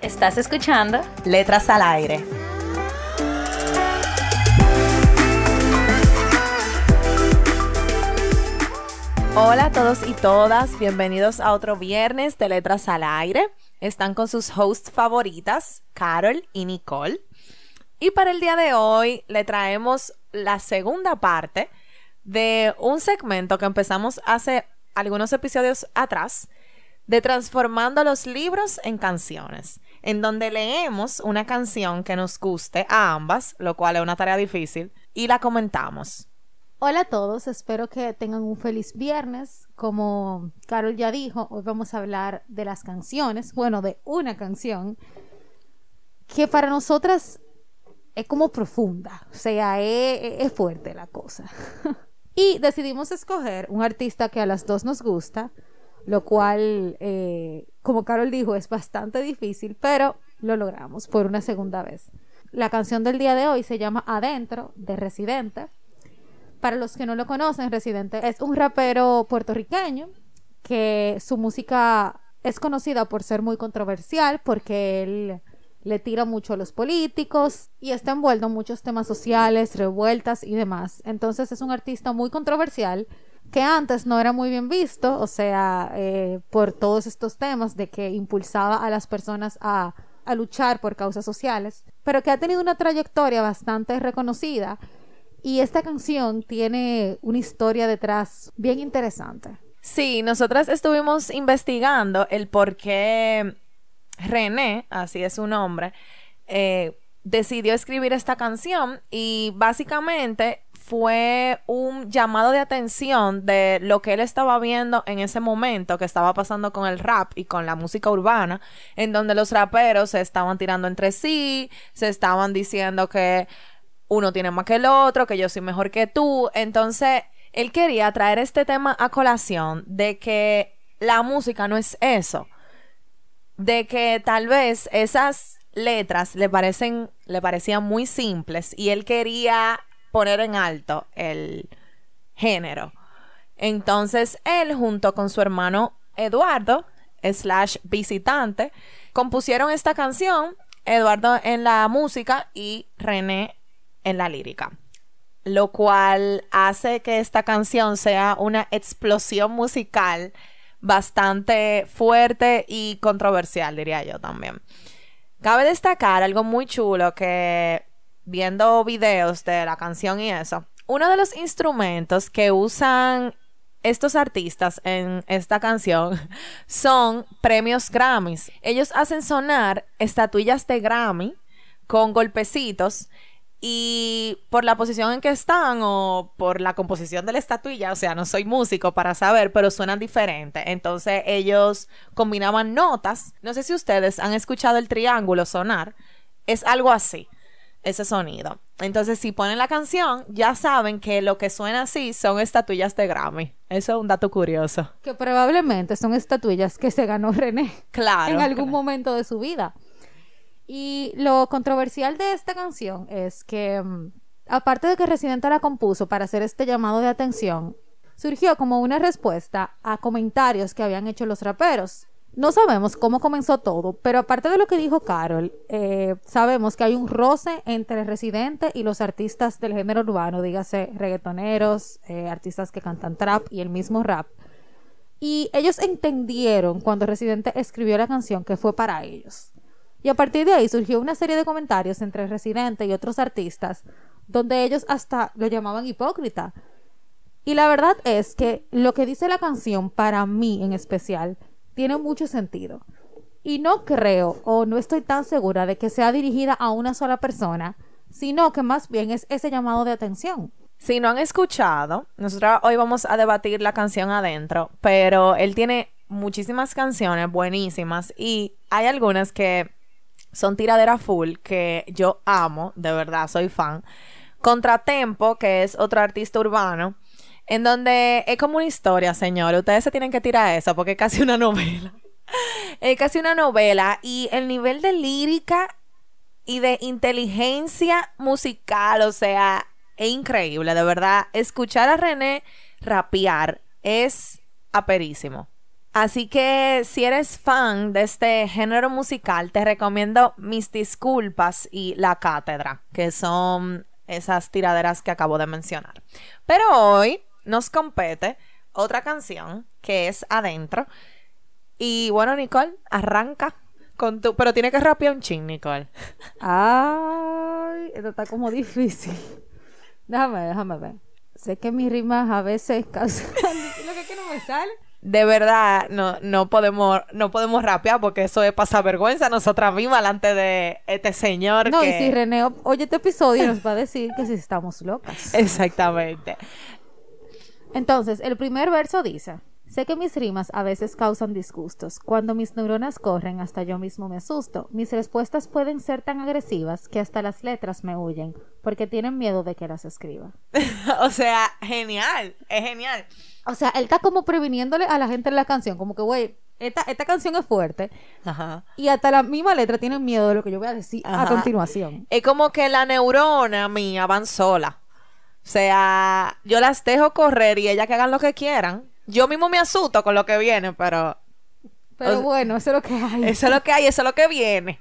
Estás escuchando Letras al Aire. Hola a todos y todas, bienvenidos a otro viernes de Letras al Aire. Están con sus hosts favoritas, Carol y Nicole. Y para el día de hoy le traemos la segunda parte de un segmento que empezamos hace algunos episodios atrás de transformando los libros en canciones, en donde leemos una canción que nos guste a ambas, lo cual es una tarea difícil, y la comentamos. Hola a todos, espero que tengan un feliz viernes. Como Carol ya dijo, hoy vamos a hablar de las canciones, bueno, de una canción que para nosotras es como profunda, o sea, es, fuerte la cosa. y decidimos escoger un artista que a las dos nos gusta, lo cual, eh, como Carol dijo, es bastante difícil, pero lo logramos por una segunda vez. La canción del día de hoy se llama Adentro, de Residente para los que no lo conocen, Residente es un rapero puertorriqueño que su música es conocida por ser muy controversial porque él le tira mucho a los políticos y está envuelto en muchos temas sociales, revueltas y demás. Entonces es un artista muy controversial que antes no era muy bien visto, o sea, eh, por todos estos temas de que impulsaba a las personas a, luchar por causas sociales, pero que ha tenido una trayectoria bastante reconocida y esta canción tiene una historia detrás bien interesante. Sí, nosotras estuvimos investigando el por qué René, así es su nombre, eh, decidió escribir esta canción y básicamente fue un llamado de atención de lo que él estaba viendo en ese momento que estaba pasando con el rap y con la música urbana, en donde los raperos se estaban tirando entre sí, se estaban diciendo que uno tiene más que el otro, que yo soy mejor que tú. Entonces, él quería traer este tema a colación de que la música no es eso. De que tal vez esas letras le parecen, le parecían muy simples y él quería poner en alto el género. Entonces, él junto con su hermano Eduardo, slash visitante, compusieron esta canción, Eduardo en la música y René en la lírica, lo cual hace que esta canción sea una explosión musical bastante fuerte y controversial, diría yo también. Cabe destacar algo muy chulo que viendo videos de la canción y eso, uno de los instrumentos que usan estos artistas en esta canción son premios Grammys. Ellos hacen sonar estatuillas de Grammy con golpecitos y por la posición en que están o por la composición de la estatuilla, o sea, no soy músico para saber, pero suenan diferentes. Entonces ellos combinaban notas. No sé si ustedes han escuchado el triángulo sonar. Es algo así, ese sonido. Entonces si ponen la canción, ya saben que lo que suena así son estatuillas de Grammy. Eso es un dato curioso. Que probablemente son estatuillas que se ganó René. Claro. En algún momento de su vida. Y lo controversial de esta canción es que, mm, aparte de que Residente la compuso para hacer este llamado de atención, surgió como una respuesta a comentarios que habían hecho los raperos. No sabemos cómo comenzó todo, pero aparte de lo que dijo Carol, eh, sabemos que hay un roce entre Residente y los artistas del género urbano, dígase reggaetoneros, eh, artistas que cantan trap y el mismo rap. Y ellos entendieron cuando Residente escribió la canción que fue para ellos. Y a partir de ahí surgió una serie de comentarios entre Residente y otros artistas, donde ellos hasta lo llamaban hipócrita. Y la verdad es que lo que dice la canción, para mí en especial, tiene mucho sentido. Y no creo o no estoy tan segura de que sea dirigida a una sola persona, sino que más bien es ese llamado de atención. Si no han escuchado, nosotros hoy vamos a debatir la canción adentro, pero él tiene muchísimas canciones buenísimas y hay algunas que son tiradera full que yo amo, de verdad, soy fan. Contratempo, que es otro artista urbano, en donde es como una historia, señores. Ustedes se tienen que tirar eso porque es casi una novela. es casi una novela y el nivel de lírica y de inteligencia musical, o sea, es increíble, de verdad. Escuchar a René rapear es aperísimo. Así que si eres fan de este género musical, te recomiendo Mis Disculpas y La Cátedra, que son esas tiraderas que acabo de mencionar. Pero hoy nos compete otra canción que es Adentro. Y bueno, Nicole, arranca con tu... Pero tiene que rapear un ching, Nicole. Ay, esto está como difícil. Déjame, déjame ver. Sé que mis rimas a veces causan... Lo que, que no me sale de verdad no, no podemos no podemos rapear porque eso es pasar vergüenza nosotras mismas delante de este señor no que... y si René oye este episodio nos va a decir que si estamos locas exactamente entonces el primer verso dice Sé que mis rimas a veces causan disgustos. Cuando mis neuronas corren, hasta yo mismo me asusto. Mis respuestas pueden ser tan agresivas que hasta las letras me huyen, porque tienen miedo de que las escriba. o sea, genial, es genial. O sea, él está como previniéndole a la gente en la canción, como que, güey, esta, esta canción es fuerte. Ajá. Y hasta la misma letra tiene miedo de lo que yo voy a decir a continuación. Es como que la neurona mía van sola. O sea, yo las dejo correr y ellas que hagan lo que quieran yo mismo me asusto con lo que viene, pero... Pero bueno, eso es lo que hay. Eso es lo que hay, eso es lo que viene.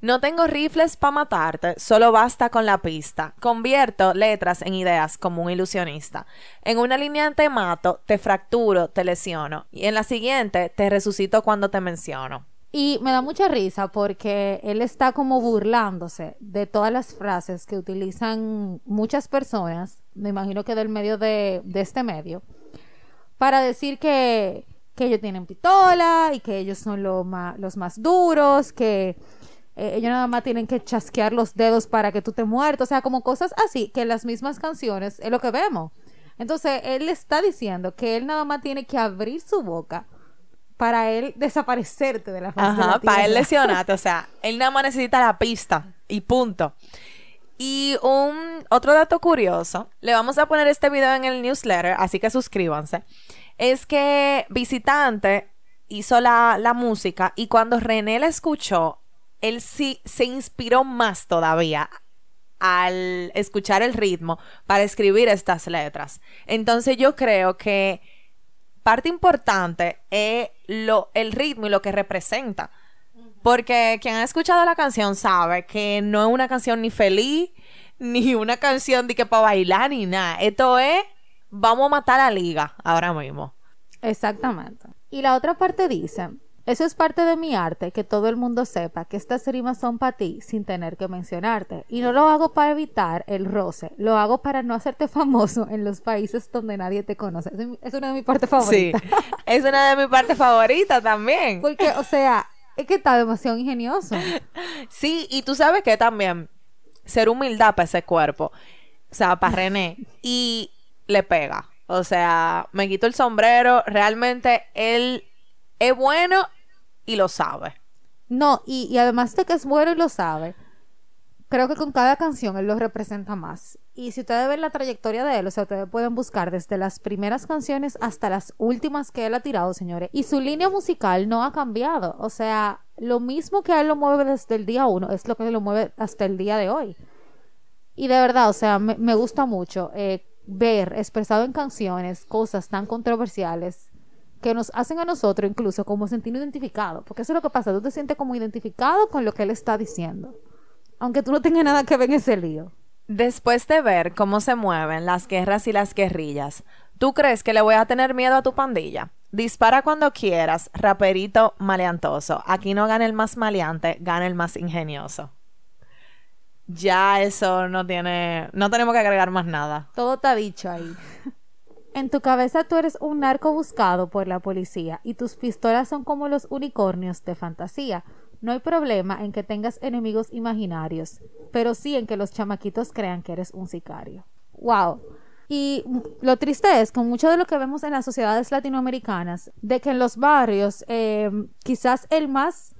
No tengo rifles para matarte, solo basta con la pista. Convierto letras en ideas como un ilusionista. En una línea te mato, te fracturo, te lesiono. Y en la siguiente te resucito cuando te menciono. Y me da mucha risa porque él está como burlándose de todas las frases que utilizan muchas personas, me imagino que del medio de, este medio, para decir que, ellos tienen pistola y que ellos son los más duros, que eh, ellos nada más tienen que chasquear los dedos para que tú te muertas, o sea, como cosas así, que las mismas canciones es lo que vemos. Entonces, él está diciendo que él nada más tiene que abrir su boca para él desaparecerte de la faz Ajá, para él lesionarte, o sea, él nada más necesita la pista y punto. Y un otro dato curioso, le vamos a poner este video en el newsletter, así que suscríbanse. Es que Visitante hizo la, la música y cuando René la escuchó, él sí se inspiró más todavía al escuchar el ritmo para escribir estas letras. Entonces yo creo que parte importante es lo, el ritmo y lo que representa. Porque quien ha escuchado la canción sabe que no es una canción ni feliz, ni una canción de que para bailar, ni nada. Esto es, vamos a matar a la liga ahora mismo. Exactamente. Y la otra parte dice, eso es parte de mi arte, que todo el mundo sepa que estas rimas son para ti sin tener que mencionarte. Y no lo hago para evitar el roce, lo hago para no hacerte famoso en los países donde nadie te conoce. Es una de mis partes favoritas. Sí, es una de mis partes favoritas también. Porque, o sea, es que está demasiado ingenioso. Sí, y tú sabes que también ser humildad para ese cuerpo. O sea, para René. Y le pega. O sea, me quito el sombrero. Realmente él es bueno y lo sabe. No, y, además de que es bueno y lo sabe, creo que con cada canción él lo representa más. Y si ustedes ven la trayectoria de él, o sea, ustedes pueden buscar desde las primeras canciones hasta las últimas que él ha tirado, señores. Y su línea musical no ha cambiado. O sea, lo mismo que él lo mueve desde el día uno es lo que lo mueve hasta el día de hoy. Y de verdad, o sea, me, gusta mucho eh, ver expresado en canciones cosas tan controversiales que nos hacen a nosotros incluso como sentirnos identificados. Porque eso es lo que pasa, tú te sientes como identificado con lo que él está diciendo aunque tú no tengas nada que ver en ese lío. Después de ver cómo se mueven las guerras y las guerrillas, ¿tú crees que le voy a tener miedo a tu pandilla? Dispara cuando quieras, raperito maleantoso. Aquí no gana el más maleante, gana el más ingenioso. Ya eso no tiene, no tenemos que agregar más nada. Todo está dicho ahí. En tu cabeza tú eres un narco buscado por la policía y tus pistolas son como los unicornios de fantasía. No hay problema en que tengas enemigos imaginarios, pero sí en que los chamaquitos crean que eres un sicario. ¡Wow! Y lo triste es con mucho de lo que vemos en las sociedades latinoamericanas, de que en los barrios eh, quizás el más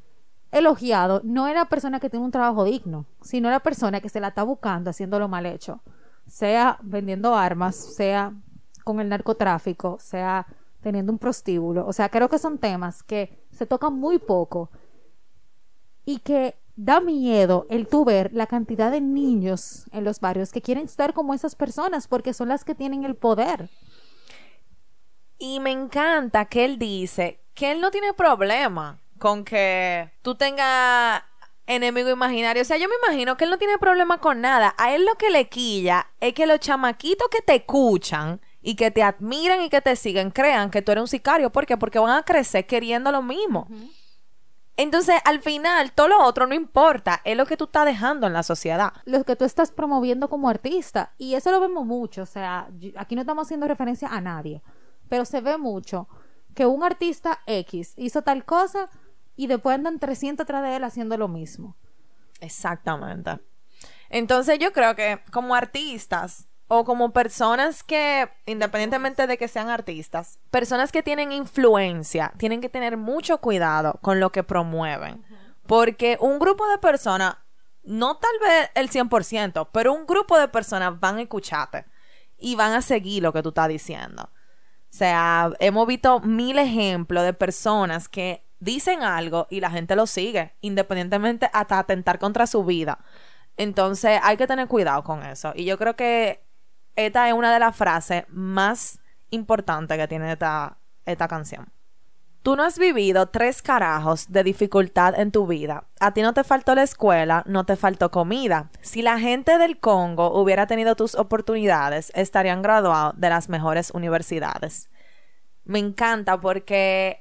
elogiado no era la persona que tiene un trabajo digno, sino la persona que se la está buscando haciéndolo mal hecho, sea vendiendo armas, sea con el narcotráfico, sea teniendo un prostíbulo. O sea, creo que son temas que se tocan muy poco y que da miedo el tu ver la cantidad de niños en los barrios que quieren estar como esas personas porque son las que tienen el poder. Y me encanta que él dice que él no tiene problema con que tú tengas enemigo imaginario. O sea, yo me imagino que él no tiene problema con nada. A él lo que le quilla es que los chamaquitos que te escuchan y que te admiran y que te siguen crean que tú eres un sicario. ¿Por qué? Porque van a crecer queriendo lo mismo. Entonces, al final, todo lo otro no importa, es lo que tú estás dejando en la sociedad. Lo que tú estás promoviendo como artista. Y eso lo vemos mucho. O sea, aquí no estamos haciendo referencia a nadie. Pero se ve mucho que un artista X hizo tal cosa y después andan 300 atrás de él haciendo lo mismo. Exactamente. Entonces yo creo que como artistas o como personas que, independientemente de que sean artistas, personas que tienen influencia, tienen que tener mucho cuidado con lo que promueven. Porque un grupo de personas, no tal vez el 100%, pero un grupo de personas van a escucharte y van a seguir lo que tú estás diciendo. O sea, hemos visto mil ejemplos de personas que dicen algo y la gente lo sigue, independientemente hasta atentar contra su vida. Entonces hay que tener cuidado con eso. Y yo creo que esta es una de las frases más importantes que tiene esta, esta canción. Tú no has vivido tres carajos de dificultad en tu vida. A ti no te faltó la escuela, no te faltó comida. Si la gente del Congo hubiera tenido tus oportunidades, estarían graduados de las mejores universidades. Me encanta porque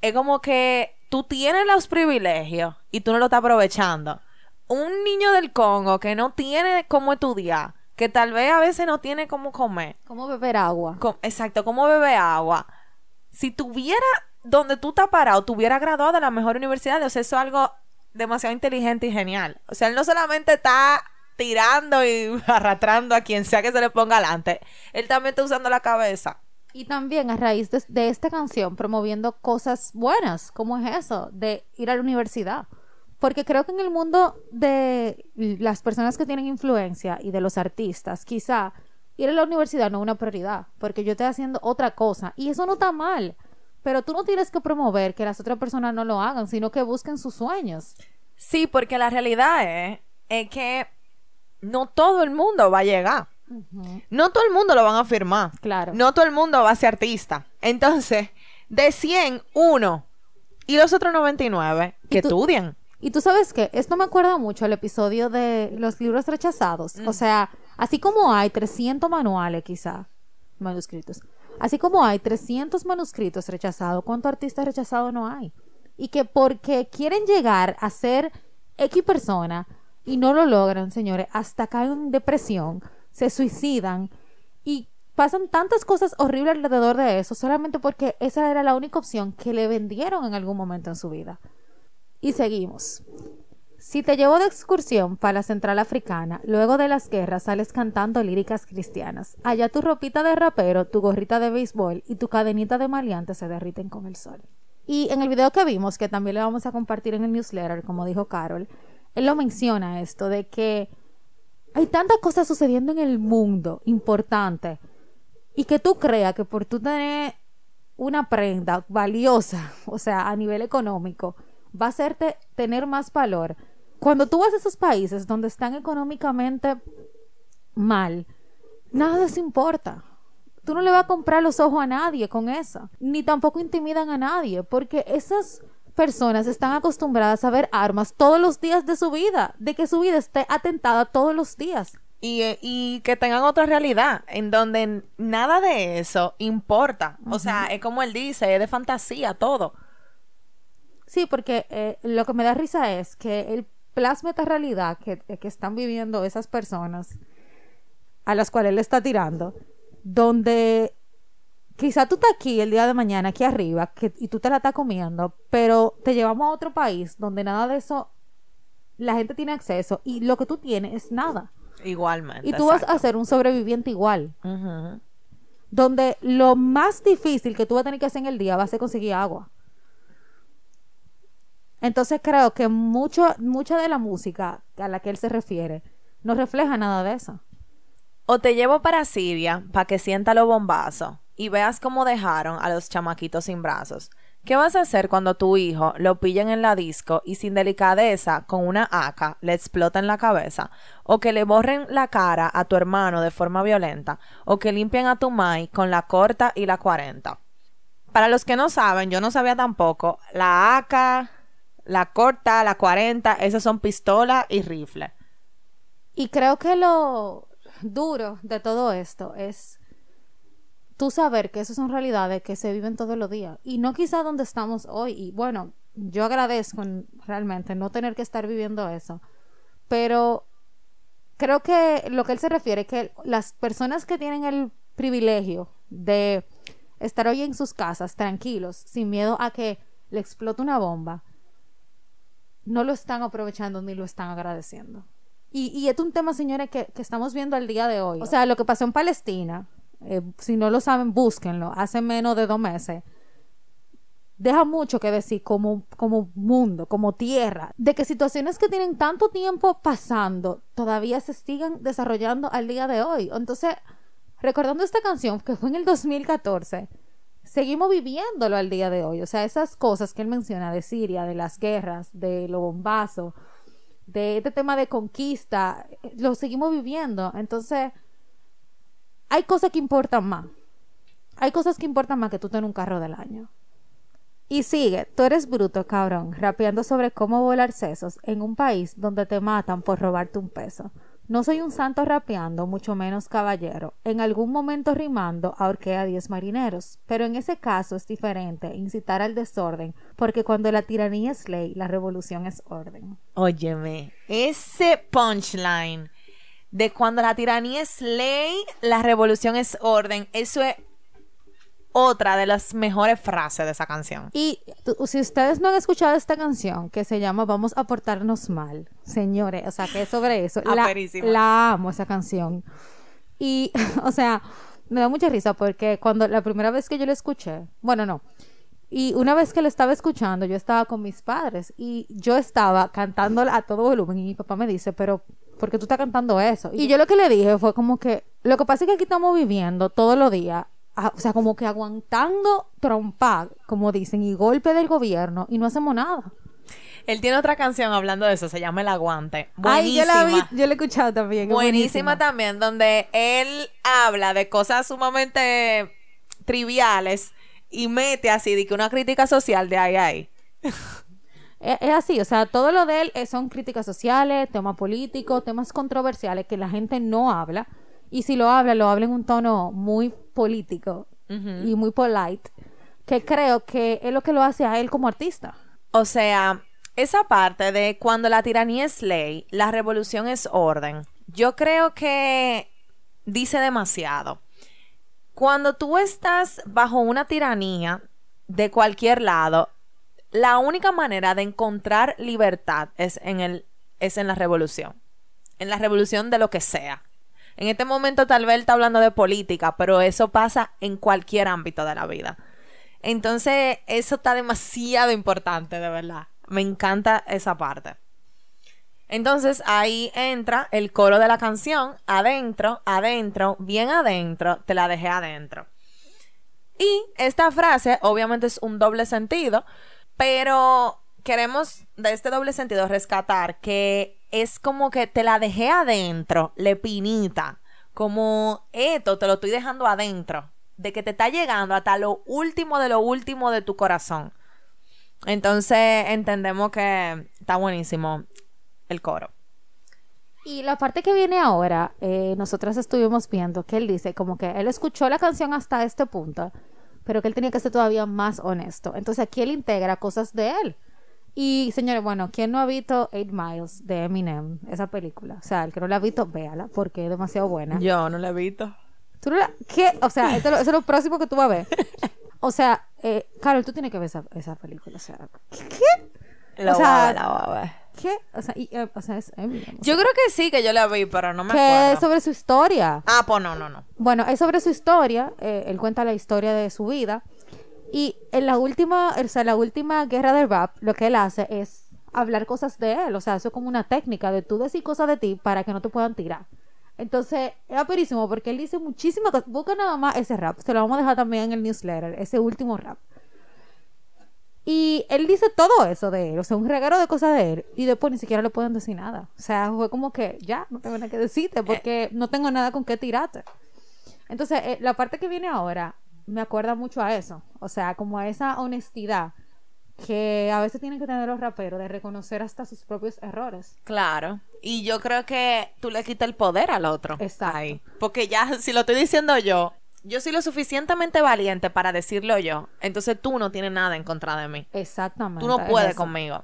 es como que tú tienes los privilegios y tú no lo estás aprovechando. Un niño del Congo que no tiene cómo estudiar, que tal vez a veces no tiene cómo comer, Como beber agua. Exacto, cómo bebe agua. Si tuviera donde tú estás parado, tuviera graduado de la mejor universidad, o sea, eso es algo demasiado inteligente y genial. O sea, él no solamente está tirando y arrastrando a quien sea que se le ponga adelante, él también está usando la cabeza. Y también a raíz de, de esta canción promoviendo cosas buenas, como es eso, de ir a la universidad. Porque creo que en el mundo de las personas que tienen influencia y de los artistas, quizá ir a la universidad no es una prioridad, porque yo estoy haciendo otra cosa y eso no está mal. Pero tú no tienes que promover que las otras personas no lo hagan, sino que busquen sus sueños. Sí, porque la realidad es, es que no todo el mundo va a llegar. No todo el mundo lo van a firmar. Claro. No todo el mundo va a ser artista. Entonces, de 100, uno. Y los otros 99 que estudian. Y tú sabes que esto me acuerda mucho al episodio de los libros rechazados. O sea, así como hay 300 manuales quizá, manuscritos, así como hay 300 manuscritos rechazados, ¿cuántos artistas rechazados no hay? Y que porque quieren llegar a ser X persona y no lo logran, señores, hasta caen en depresión, se suicidan y pasan tantas cosas horribles alrededor de eso solamente porque esa era la única opción que le vendieron en algún momento en su vida. Y seguimos. Si te llevo de excursión para la central africana, luego de las guerras sales cantando líricas cristianas. Allá tu ropita de rapero, tu gorrita de béisbol y tu cadenita de maleante se derriten con el sol. Y en el video que vimos, que también le vamos a compartir en el newsletter, como dijo Carol, él lo menciona esto de que hay tantas cosas sucediendo en el mundo importante y que tú creas que por tú tener una prenda valiosa, o sea, a nivel económico, va a hacerte tener más valor. Cuando tú vas a esos países donde están económicamente mal, nada de eso importa. Tú no le vas a comprar los ojos a nadie con eso, ni tampoco intimidan a nadie, porque esas personas están acostumbradas a ver armas todos los días de su vida, de que su vida esté atentada todos los días. Y, y que tengan otra realidad en donde nada de eso importa. O sea, es como él dice, es de fantasía todo. Sí, porque eh, lo que me da risa es que él plasma esta realidad que, que están viviendo esas personas a las cuales él está tirando, donde quizá tú estás aquí el día de mañana, aquí arriba, que, y tú te la estás comiendo, pero te llevamos a otro país donde nada de eso la gente tiene acceso y lo que tú tienes es nada. Igualmente. Y tú vas a ser un sobreviviente igual. Donde lo más difícil que tú vas a tener que hacer en el día va a ser conseguir agua. Entonces creo que mucho, mucha de la música a la que él se refiere no refleja nada de eso. O te llevo para Siria para que sienta los bombazos y veas cómo dejaron a los chamaquitos sin brazos. ¿Qué vas a hacer cuando tu hijo lo pillen en la disco y sin delicadeza con una AK le explota la cabeza? O que le borren la cara a tu hermano de forma violenta? O que limpien a tu mai con la corta y la 40? Para los que no saben, yo no sabía tampoco, la AK, la corta, la 40, esas son pistola y rifle. Y creo que lo duro de todo esto es tú saber que esas son realidades que se viven todos los días y no quizá donde estamos hoy. Y bueno, yo agradezco en- realmente no tener que estar viviendo eso, pero creo que lo que él se refiere es que las personas que tienen el privilegio de estar hoy en sus casas tranquilos, sin miedo a que le explote una bomba, no lo están aprovechando ni lo están agradeciendo. Y, y es un tema, señores, que, que estamos viendo al día de hoy. O sea, lo que pasó en Palestina, eh, si no lo saben, búsquenlo, hace menos de dos meses, deja mucho que decir como, como mundo, como tierra, de que situaciones que tienen tanto tiempo pasando todavía se sigan desarrollando al día de hoy. Entonces, recordando esta canción que fue en el 2014, seguimos viviéndolo al día de hoy. O sea, esas cosas que él menciona de Siria, de las guerras, de los bombazos, de este tema de conquista, lo seguimos viviendo. Entonces, hay cosas que importan más. Hay cosas que importan más que tú tener un carro del año. Y sigue, tú eres bruto, cabrón, rapeando sobre cómo volar sesos en un país donde te matan por robarte un peso. No soy un santo rapeando, mucho menos caballero. En algún momento rimando ahorqué a diez marineros. Pero en ese caso es diferente, incitar al desorden, porque cuando la tiranía es ley, la revolución es orden. Óyeme, ese punchline de cuando la tiranía es ley, la revolución es orden, eso es otra de las mejores frases de esa canción. Y si ustedes no han escuchado esta canción que se llama Vamos a portarnos mal, señores, o sea, que es sobre eso. La, Aperísima. la amo esa canción. Y, o sea, me da mucha risa porque cuando la primera vez que yo la escuché, bueno, no. Y una vez que la estaba escuchando, yo estaba con mis padres y yo estaba cantándola a todo volumen y mi papá me dice, pero ¿por qué tú estás cantando eso? Y yo lo que le dije fue como que, lo que pasa es que aquí estamos viviendo todos los días, a- o sea, como que aguantando trompa, como dicen, y golpe del gobierno y no hacemos nada. Él tiene otra canción hablando de eso, se llama El Aguante. Ay, yo la vi, Buenísima. yo la he escuchado también. Buenísima también, donde él habla de cosas sumamente triviales y mete así de que una crítica social de ahí a ahí. Es, es así, o sea, todo lo de él son críticas sociales, temas políticos, temas controversiales que la gente no habla. Y si lo habla, lo habla en un tono muy político y muy polite, que creo que es lo que lo hace a él como artista. O sea, esa parte de cuando la tiranía es ley, la revolución es orden, yo creo que dice demasiado. Cuando tú estás bajo una tiranía de cualquier lado, la única manera de encontrar libertad es en el es en la revolución. En la revolución de lo que sea. En este momento tal vez él está hablando de política, pero eso pasa en cualquier ámbito de la vida. Entonces, eso está demasiado importante, de verdad. Me encanta esa parte. Entonces, ahí entra el coro de la canción, adentro, adentro, bien adentro, te la dejé adentro. Y esta frase obviamente es un doble sentido, pero queremos de este doble sentido rescatar que es como que te la dejé adentro, le pinita, como esto te lo estoy dejando adentro, de que te está llegando hasta lo último de lo último de tu corazón. Entonces entendemos que está buenísimo el coro. Y la parte que viene ahora, eh, nosotras estuvimos viendo que él dice como que él escuchó la canción hasta este punto, pero que él tenía que ser todavía más honesto. Entonces aquí él integra cosas de él. Y señores, bueno, ¿quién no ha visto Eight Miles de Eminem? Esa película. O sea, el que no la ha visto, véala, porque es demasiado buena. Yo no lo he visto. ¿Tú no la- ¿Qué? O sea, esto es lo- eso es lo próximo que tú vas a ver. O sea, eh, Carol, tú tienes que ver esa, esa película. O sea, ¿qué? La O sea, ver, la voy a ver. ¿qué? O sea, y, eh, o sea es Eminem. Yo creo que sí, que yo la vi, pero no me que acuerdo. es sobre su historia. Ah, pues no, no, no. Bueno, es sobre su historia. eh, él cuenta la historia de su vida. Y en la última, o sea, la última guerra del rap, lo que él hace es hablar cosas de él. O sea, eso es como una técnica de tú decir cosas de ti para que no te puedan tirar. Entonces, era perísimo porque él dice muchísimas cosas. Busca nada más ese rap. Se lo vamos a dejar también en el newsletter, ese último rap. Y él dice todo eso de él, o sea, un regalo de cosas de él, y después ni siquiera le pueden decir nada. O sea, fue como que ya, no tengo nada que decirte porque no tengo nada con qué tirarte. Entonces, eh, la parte que viene ahora me acuerda mucho a eso, o sea, como a esa honestidad que a veces tienen que tener los raperos de reconocer hasta sus propios errores. Claro. Y yo creo que tú le quitas el poder al otro. Exacto. Ahí. Porque ya, si lo estoy diciendo yo, yo soy lo suficientemente valiente para decirlo yo. Entonces tú no tienes nada en contra de mí. Exactamente. Tú no es puedes eso. conmigo.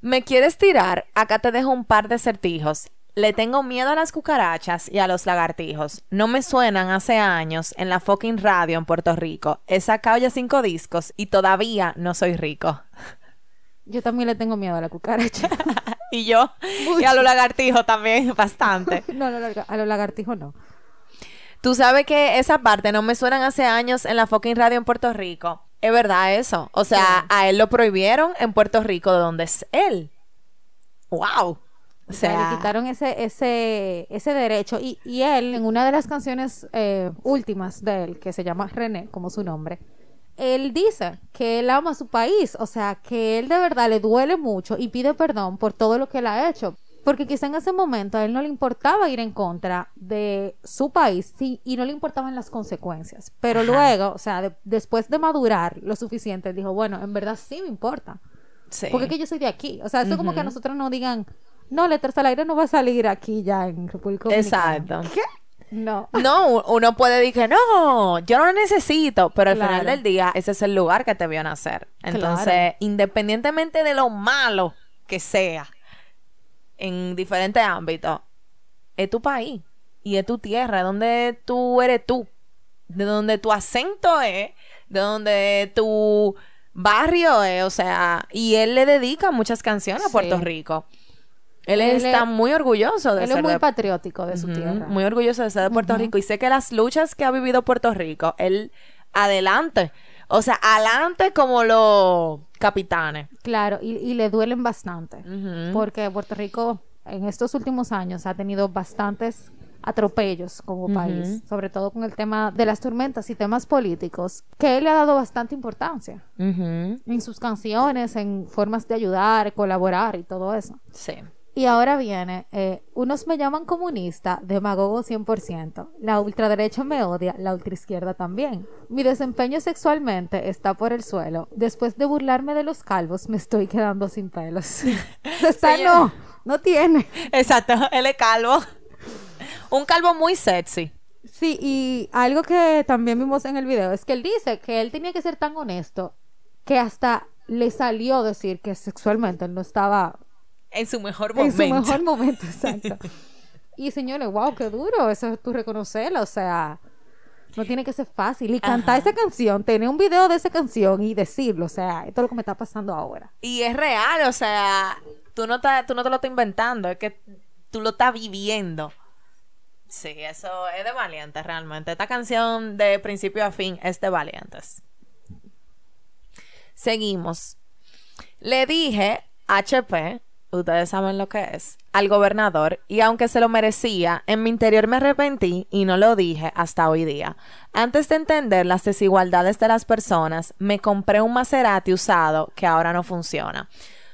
¿Me quieres tirar? Acá te dejo un par de certijos. Le tengo miedo a las cucarachas y a los lagartijos. No me suenan hace años en la fucking radio en Puerto Rico. He sacado ya cinco discos y todavía no soy rico. Yo también le tengo miedo a la cucaracha. Y yo, y a los lagartijos también, bastante. no, no, no, a los lagartijos no. Tú sabes que esa parte no me suenan hace años en la fucking radio en Puerto Rico. Es verdad eso. O sea, a él lo prohibieron en Puerto Rico, de donde es él. ¡Wow! O sea, le quitaron ese, ese, ese derecho. Y, y él, en una de las canciones eh, últimas de él, que se llama René, como su nombre, él dice que él ama su país. O sea, que él de verdad le duele mucho y pide perdón por todo lo que él ha hecho. Porque quizá en ese momento a él no le importaba ir en contra de su país sí, y no le importaban las consecuencias. Pero luego, o sea, de- después de madurar lo suficiente, él dijo, bueno, en verdad sí me importa. sí. Porque es que yo soy de aquí. O sea, eso como que a nosotros nos digan, no, Letras al Aire no va a salir aquí ya en República Dominicana. Exacto. ¿Qué? No. No, uno puede decir, no, yo no lo necesito, pero al final del día ese es el lugar que te vio nacer. Entonces, Claro. independientemente de lo malo que sea en diferentes ámbitos, es tu país y es tu tierra, es donde tú eres tú, de donde tu acento es, de donde tu barrio es, o sea, y él le dedica muchas canciones a Sí. Puerto Rico. Él, Él está es- muy orgulloso de Él ser es muy de patriótico de su Ujú, tierra. Muy orgulloso de ser de Puerto Rico. Y sé que las luchas que ha vivido Puerto Rico, él adelante. O sea, adelante como los capitanes. Claro, y, y le duelen bastante. Porque Puerto Rico en estos últimos años ha tenido bastantes atropellos como país, sobre todo con el tema de las tormentas y temas políticos, que él le ha dado bastante importancia en sus canciones, en formas de ayudar, colaborar y todo eso. Sí. Y ahora viene, eh, unos me llaman comunista, demagogo 100%. La ultraderecha me odia, la ultraizquierda también. Mi desempeño sexualmente está por el suelo. Después de burlarme de los calvos, me estoy quedando sin pelos. está, Señor. no, no tiene. Exacto, él es calvo. Un calvo muy sexy. Sí, y algo que también vimos en el video es que él dice que él tenía que ser tan honesto que hasta le salió decir que sexualmente él no estaba En su mejor en momento. su mejor momento, exacto. y señores, wow, qué duro, eso es tú reconocerlo, o sea, no tiene que ser fácil. Y cantar esa canción, tener un video de esa canción y decirlo, o sea, esto es lo que me está pasando ahora. Y es real, o sea, tú no, te, tú no te lo estás inventando, es que tú lo estás viviendo. Sí, eso es de valientes realmente. Esta canción de principio a fin es de valientes. Seguimos. Le dije HP, ustedes saben lo que es, al gobernador y aunque se lo merecía, en mi interior me arrepentí y no lo dije hasta hoy día. Antes de entender las desigualdades de las personas, me compré un Maserati usado que ahora no funciona.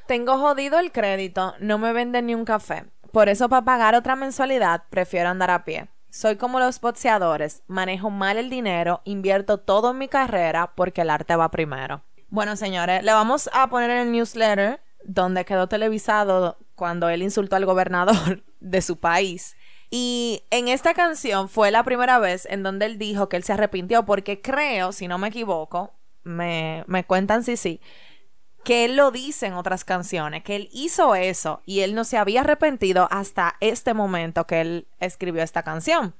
Tengo jodido el crédito, no me venden ni un café. Por eso para pagar otra mensualidad prefiero andar a pie. Soy como los boxeadores, manejo mal el dinero, invierto todo en mi carrera porque el arte va primero. Bueno, señores, le vamos a poner en el newsletter donde quedó televisado cuando él insultó al gobernador de su país. Y en esta canción fue la primera vez en donde él dijo que él se arrepintió porque creo, si no me equivoco, me, me cuentan si sí, que él lo dice en otras canciones, que él hizo eso y él no se había arrepentido hasta este momento que él escribió esta canción.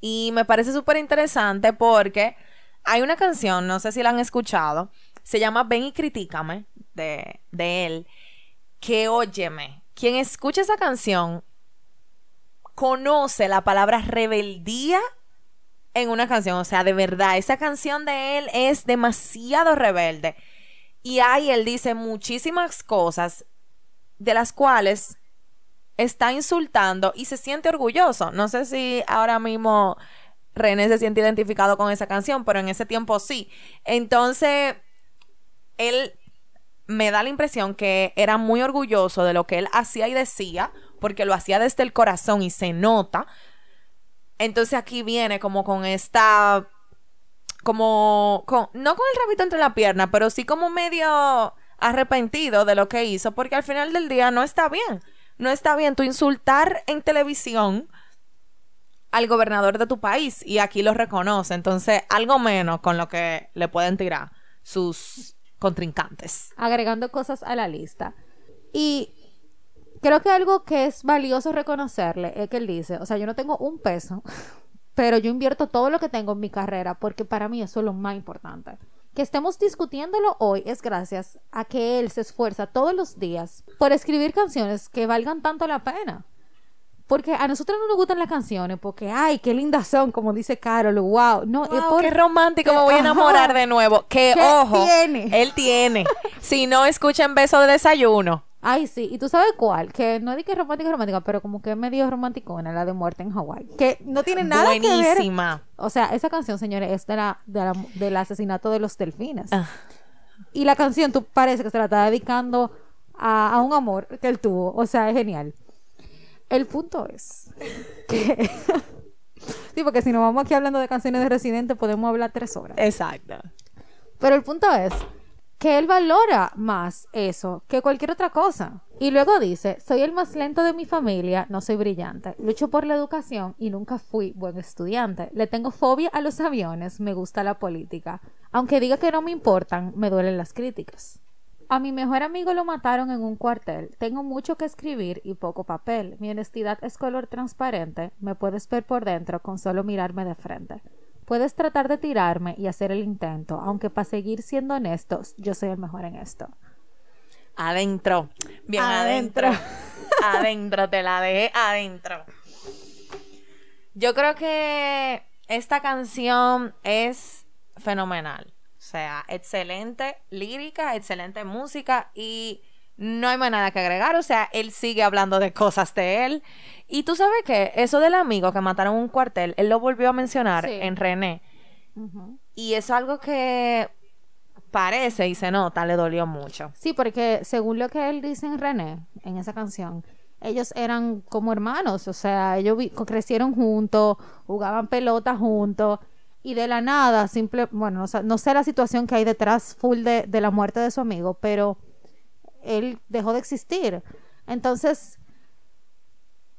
Y me parece súper interesante porque hay una canción, no sé si la han escuchado, se llama Ven y Critícame, de, de él, que óyeme, quien escucha esa canción conoce la palabra rebeldía en una canción. O sea, de verdad, esa canción de él es demasiado rebelde. Y ahí él dice muchísimas cosas de las cuales está insultando y se siente orgulloso. No sé si ahora mismo René se siente identificado con esa canción, pero en ese tiempo sí. Entonces, él me da la impresión que era muy orgulloso de lo que él hacía y decía, porque lo hacía desde el corazón y se nota. Entonces aquí viene como con esta, como, con, no con el rabito entre la pierna, pero sí como medio arrepentido de lo que hizo, porque al final del día no está bien. No está bien tú insultar en televisión al gobernador de tu país y aquí lo reconoce. Entonces, algo menos con lo que le pueden tirar sus contrincantes. Agregando cosas a la lista. Y creo que algo que es valioso reconocerle es que él dice, o sea, yo no tengo un peso, pero yo invierto todo lo que tengo en mi carrera porque para mí eso es lo más importante. Que estemos discutiéndolo hoy es gracias a que él se esfuerza todos los días por escribir canciones que valgan tanto la pena. Porque a nosotros no nos gustan las canciones porque, ay, qué lindas son, como dice Carol, wow. No, wow, qué romántico, me voy a enamorar de nuevo. Que, ojo, tiene? él tiene. si no, escuchen Beso de Desayuno. Ay, sí. ¿Y tú sabes cuál? Que no di que romántica, romántica, pero como que es medio romanticona, la de Muerte en Hawái. Que no tiene nada que ver. Buenísima. O sea, esa canción, señores, es de la, del asesinato de los delfines. Y la canción, tú parece que se la está dedicando a, a un amor que él tuvo. O sea, es genial. El punto es que... sí, porque si nos vamos aquí hablando de canciones de Residente, podemos hablar tres horas. Exacto. Pero el punto es que él valora más eso que cualquier otra cosa. Y luego dice, soy el más lento de mi familia, no soy brillante, lucho por la educación y nunca fui buen estudiante, le tengo fobia a los aviones, me gusta la política, aunque diga que no me importan, me duelen las críticas. A mi mejor amigo lo mataron en un cuartel. Tengo mucho que escribir y poco papel. Mi honestidad es color transparente. Me puedes ver por dentro con solo mirarme de frente. Puedes tratar de tirarme y hacer el intento, aunque para seguir siendo honestos, yo soy el mejor en esto. Adentro. Bien adentro. Adentro, te la dejé adentro. Yo creo que esta canción es fenomenal. O sea, excelente lírica, excelente música y no hay más nada que agregar. O sea, él sigue hablando de cosas de él. Y tú sabes que eso del amigo que mataron un cuartel, él lo volvió a mencionar en René. Y es algo que parece y se nota, le dolió mucho. Sí, porque según lo que él dice en René, en esa canción, ellos eran como hermanos, o sea, ellos crecieron juntos, jugaban pelota juntos, y de la nada, simple, bueno, no, sé la situación que hay detrás full de, de la muerte de su amigo, pero él dejó de existir. Entonces,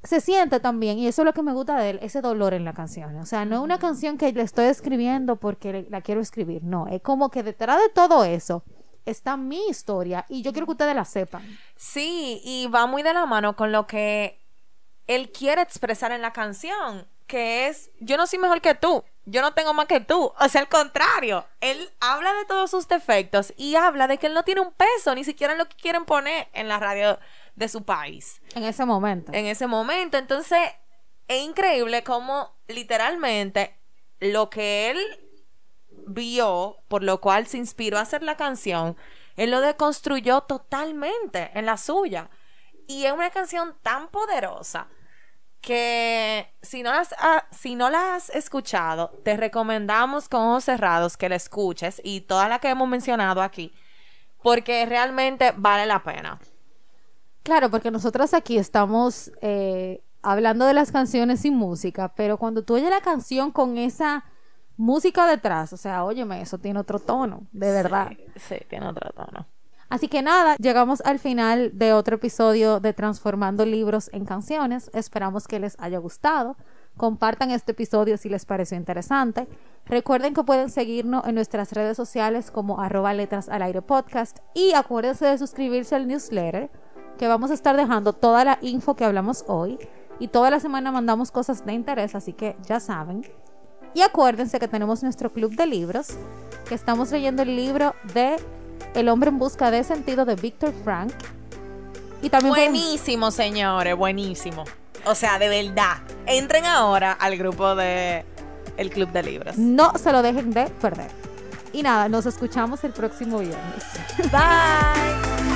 se siente también, y eso es lo que me gusta de él, ese dolor en la canción. O sea, no es una canción que le estoy escribiendo porque la quiero escribir, no, es como que detrás de todo eso está mi historia y yo quiero que ustedes la sepan. Sí, y va muy de la mano con lo que él quiere expresar en la canción, que es, yo no soy mejor que tú, yo no tengo más que tú. O sea, al contrario, él habla de todos sus defectos y habla de que él no tiene un peso, ni siquiera lo que quieren poner en la radio de su país. En ese momento. En ese momento. Entonces, es increíble cómo literalmente lo que él vio, por lo cual se inspiró a hacer la canción, él lo deconstruyó totalmente en la suya. Y es una canción tan poderosa que si no las si no la has escuchado, te recomendamos con ojos cerrados que la escuches y todas las que hemos mencionado aquí, porque realmente vale la pena. Claro, porque nosotros aquí estamos eh, hablando de las canciones sin música, pero cuando tú oyes la canción con esa música detrás, o sea, óyeme, eso tiene otro tono, de verdad. Sí, tiene otro tono. Así que nada, llegamos al final de otro episodio de Transformando Libros en Canciones. Esperamos que les haya gustado. Compartan este episodio si les pareció interesante. Recuerden que pueden seguirnos en nuestras redes sociales como arroba letras al aire podcast y acuérdense de suscribirse al newsletter que vamos a estar dejando toda la info que hablamos hoy y toda la semana mandamos cosas de interés, así que ya saben. Y acuérdense que tenemos nuestro club de libros, que estamos leyendo el libro de El hombre en busca de sentido de Víctor Frank. Y también pueden- Buenísimo, señores, buenísimo. O sea, de verdad. Entren ahora al grupo de El Club de Libros. no se lo dejen de perder. Y nada, nos escuchamos el próximo viernes. Bye.